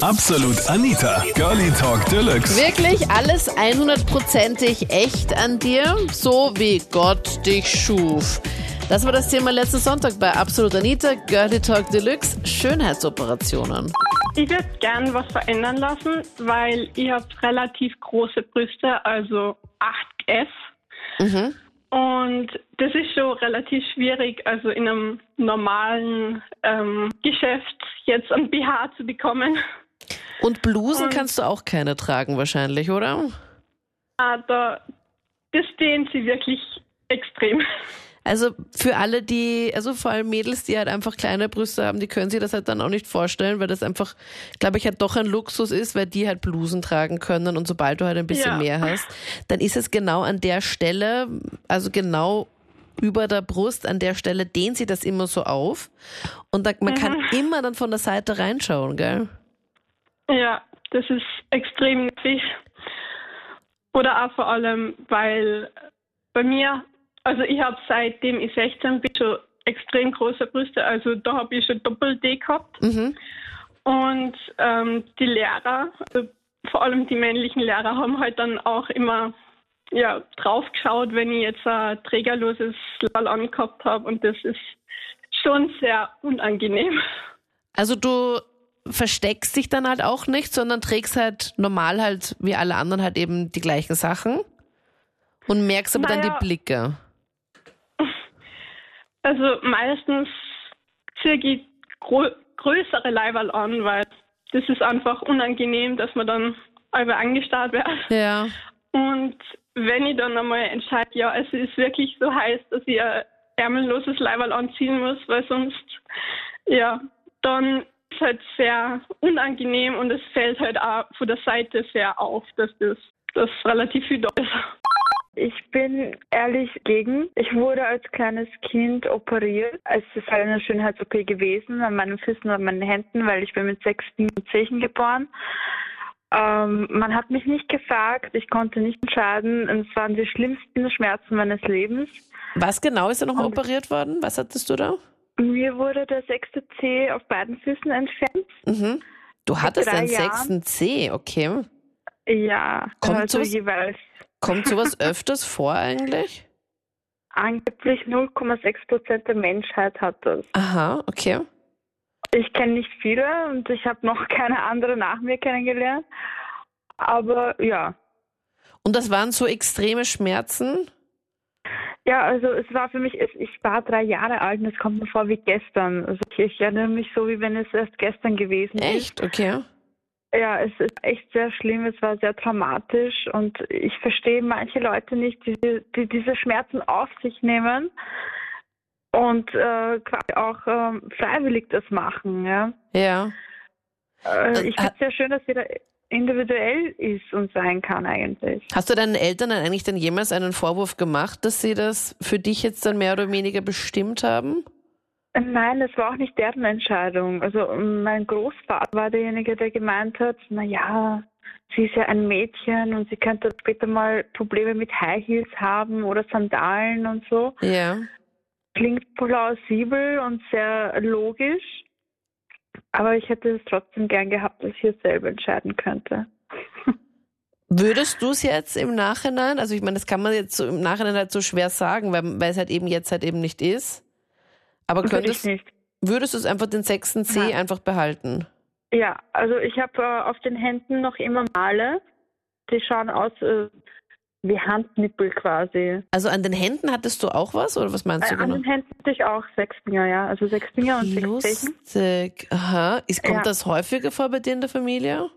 Absolut Anita, Girlie Talk Deluxe. Wirklich alles 100%ig echt an dir, so wie Gott dich schuf. Das war das Thema letzten Sonntag bei Absolut Anita, Girlie Talk Deluxe, Schönheitsoperationen. Ich würde gern was verändern lassen, weil ich habe relativ große Brüste, also 8S. Mhm. Und das ist schon relativ schwierig, also in einem normalen ähm, Geschäft jetzt ein BH zu bekommen. Und Blusen kannst du auch keine tragen wahrscheinlich, oder? Aber das dehnt sie wirklich extrem. Also für alle, die, also vor allem Mädels, die halt einfach kleine Brüste haben, die können sich das halt dann auch nicht vorstellen, weil das einfach, glaube ich, halt doch ein Luxus ist, weil die halt Blusen tragen können und sobald du halt ein bisschen Ja. mehr hast, dann ist es genau an der Stelle, also genau über der Brust, an der Stelle dehnt sie das immer so auf und da, man kann immer dann von der Seite reinschauen, gell? Ja, das ist extrem nervig. Oder auch vor allem, weil bei mir, also ich habe seitdem ich 16 bin schon extrem große Brüste, also da habe ich schon Doppel-D gehabt. Mhm. Und ähm, die Lehrer, also vor allem die männlichen Lehrer, haben halt dann auch immer ja, drauf geschaut, wenn ich jetzt ein trägerloses Lal angehabt habe. Und das ist schon sehr unangenehm. Also du versteckst dich dann halt auch nicht, sondern trägst halt normal halt wie alle anderen halt eben die gleichen Sachen und merkst aber dann Naja. die Blicke. Also meistens ziehe ich grö größere Leiberl an, weil das ist einfach unangenehm, dass man dann einfach angestarrt wird. Ja. Und wenn ich dann einmal entscheide, ja, es ist wirklich so heiß, dass ich ein ärmelloses Leiberl anziehen muss, weil sonst, ja, dann ist halt sehr unangenehm und es fällt halt auch von der Seite sehr auf, dass das, das relativ viel da ist. Ich bin ehrlich gegen. Ich wurde als kleines Kind operiert. Es ist halt eine Schönheits-OP gewesen an meinen Füßen und an meinen Händen, weil ich bin mit sechs Zehen geboren. Ähm, man hat mich nicht gefragt, ich konnte nicht entscheiden. Es waren die schlimmsten Schmerzen meines Lebens. Was genau ist da nochmal operiert worden? Was hattest du da? Mir wurde der sechste Zeh auf beiden Füßen entfernt. Mhm. Du hattest einen sechsten C, okay. Ja, Kommt also sowas- jeweils Kommt sowas öfters vor eigentlich? angeblich 0,6 Prozent der Menschheit hat das. Aha, okay. Ich kenne nicht viele und ich habe noch keine andere nach mir kennengelernt. Aber ja. Und das waren so extreme Schmerzen? Ja, also es war für mich, ich war drei Jahre alt und es kommt mir vor wie gestern. Also ich, erinnere mich so, wie wenn es erst gestern gewesen ist. Echt? Okay. Ja, es ist echt sehr schlimm, es war sehr traumatisch und ich verstehe manche Leute nicht, die, die diese Schmerzen auf sich nehmen und äh, quasi auch ähm, freiwillig das machen. Ja. Ja. Äh, ich Äh, finde es sehr schön, dass jeder individuell ist und sein kann eigentlich. Hast du deinen Eltern dann eigentlich dann jemals einen Vorwurf gemacht, dass sie das für dich jetzt dann mehr oder weniger bestimmt haben? Nein, das war auch nicht deren Entscheidung. Also mein Großvater war derjenige, der gemeint hat, na ja, sie ist ja ein Mädchen und sie könnte später mal Probleme mit High Heels haben oder Sandalen und so. Ja. Klingt plausibel und sehr logisch. Aber ich hätte es trotzdem gern gehabt, dass ich es selber entscheiden könnte. Würdest du es jetzt im Nachhinein, also ich meine, das kann man jetzt so im Nachhinein halt so schwer sagen, weil, weil es halt eben jetzt halt eben nicht ist. Aber könntest, nicht. würdest du es einfach den sechsten C Nein. einfach behalten? Ja, also ich habe äh, auf den Händen noch immer Male. Die schauen aus äh, wie Handnippel quasi. Also an den Händen hattest du auch was oder was meinst Äh, du an genau? den Händen hatte ich auch sechs Finger, ja. Also sechs Finger und sechs Zechen. Lustig. Aha. Ist, kommt Ja. das häufiger vor bei dir in der Familie?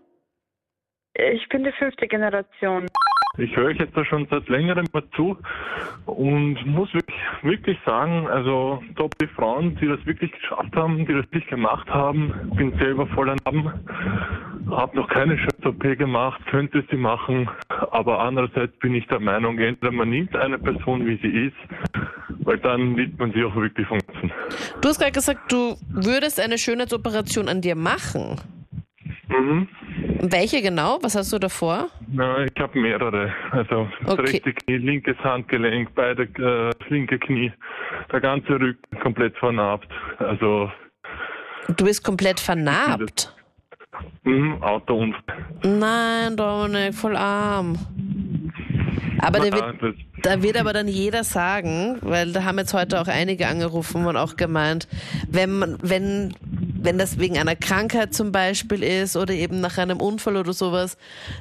Ich bin die fünfte Generation. Ich höre euch jetzt da schon seit längerem mal zu und muss wirklich, wirklich sagen, also top die Frauen, die das wirklich geschafft haben, die das wirklich gemacht haben. Bin selber voller Narben, habe noch keine Schönheits-OP gemacht, könnte sie machen, aber andererseits bin ich der Meinung, entweder man nimmt eine Person, wie sie ist, weil dann liebt man sie auch wirklich vom Ganzen. Du hast gerade gesagt, du würdest eine Schönheitsoperation an dir machen. Mhm. Welche genau? Was hast du davor? Na, ich habe mehrere. Also das Okay. rechte Knie, linkes Handgelenk, beide äh, das linke Knie, der ganze Rücken komplett vernarbt. Also Du bist komplett vernarbt. Mhm, Autounfall. Nein, Dominik, voll arm. Aber der Ja, wird, da wird aber dann jeder sagen, weil da haben jetzt heute auch einige angerufen und auch gemeint, wenn man, wenn, wenn das wegen einer Krankheit zum Beispiel ist oder eben nach einem Unfall oder sowas,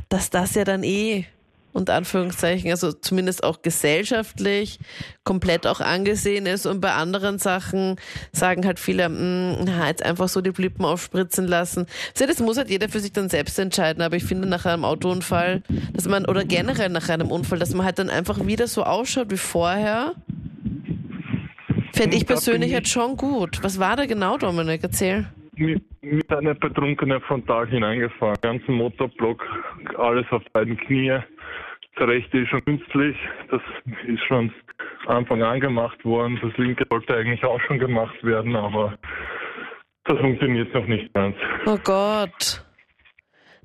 dass das ja dann eh unter Anführungszeichen, also zumindest auch gesellschaftlich komplett auch angesehen ist. Und bei anderen Sachen sagen halt viele, "Mm, na, jetzt einfach so die Blippen aufspritzen lassen. Das muss halt jeder für sich dann selbst entscheiden, aber ich finde nach einem Autounfall, dass man, oder generell nach einem Unfall, dass man halt dann einfach wieder so ausschaut wie vorher, fände ich persönlich ich- halt schon gut. Was war da genau, Dominik? Erzähl. mit, mit einer Betrunkenen frontal hineingefahren. Ganzen Motorblock, alles auf beiden Knie. Der rechte ist schon künstlich. Das ist schon Anfang an gemacht worden. Das linke sollte eigentlich auch schon gemacht werden, aber das funktioniert noch nicht ganz. Oh Gott.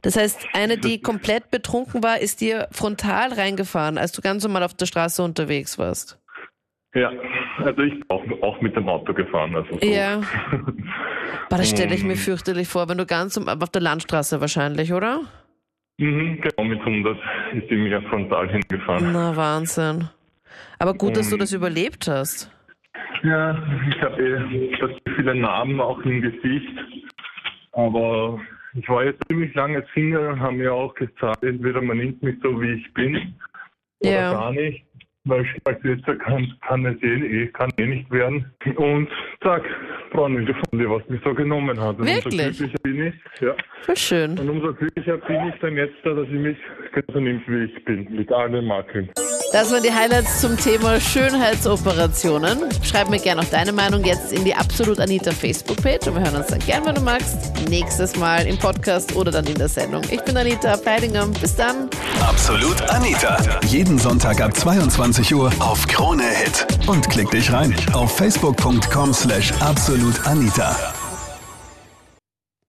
Das heißt, eine, die komplett betrunken war, ist dir frontal reingefahren, als du ganz normal auf der Straße unterwegs warst. Ja, also ich bin auch, auch mit dem Auto gefahren. Also so. Ja. Aber das stelle ich mir Ähm. fürchterlich vor, wenn du ganz um, auf der Landstraße wahrscheinlich, oder? Mhm, genau, mit 100 ist die mir frontal hingefahren. Na, Wahnsinn. Aber gut, dass du das überlebt hast. Ja, ich habe eh viele Narben auch im Gesicht. Aber ich war jetzt ziemlich lange Single und habe mir auch gesagt, entweder man nimmt mich so, wie ich bin, oder Ja. gar nicht. Weil Schmalzwitzer kann, kann es eh, eh, kann eh nicht werden. Und zack, Freundin gefunden, was mich so genommen hat. Und Wirklich? umso glücklicher bin ich. Ja. Voll schön. Und umso glücklicher bin ich dann jetzt da, dass sie mich so nimmt, wie ich bin. Mit allen Makeln. Das waren die Highlights zum Thema Schönheitsoperationen. Schreib mir gerne auch deine Meinung jetzt in die Absolut Anita Facebook-Page und wir hören uns dann gern, wenn du magst, nächstes Mal im Podcast oder dann in der Sendung. Ich bin Anita Peidinger. Bis dann. Absolut Anita. Jeden Sonntag ab 22 Uhr auf Krone Hit. Und klick dich rein auf facebook.com slash absolutanita.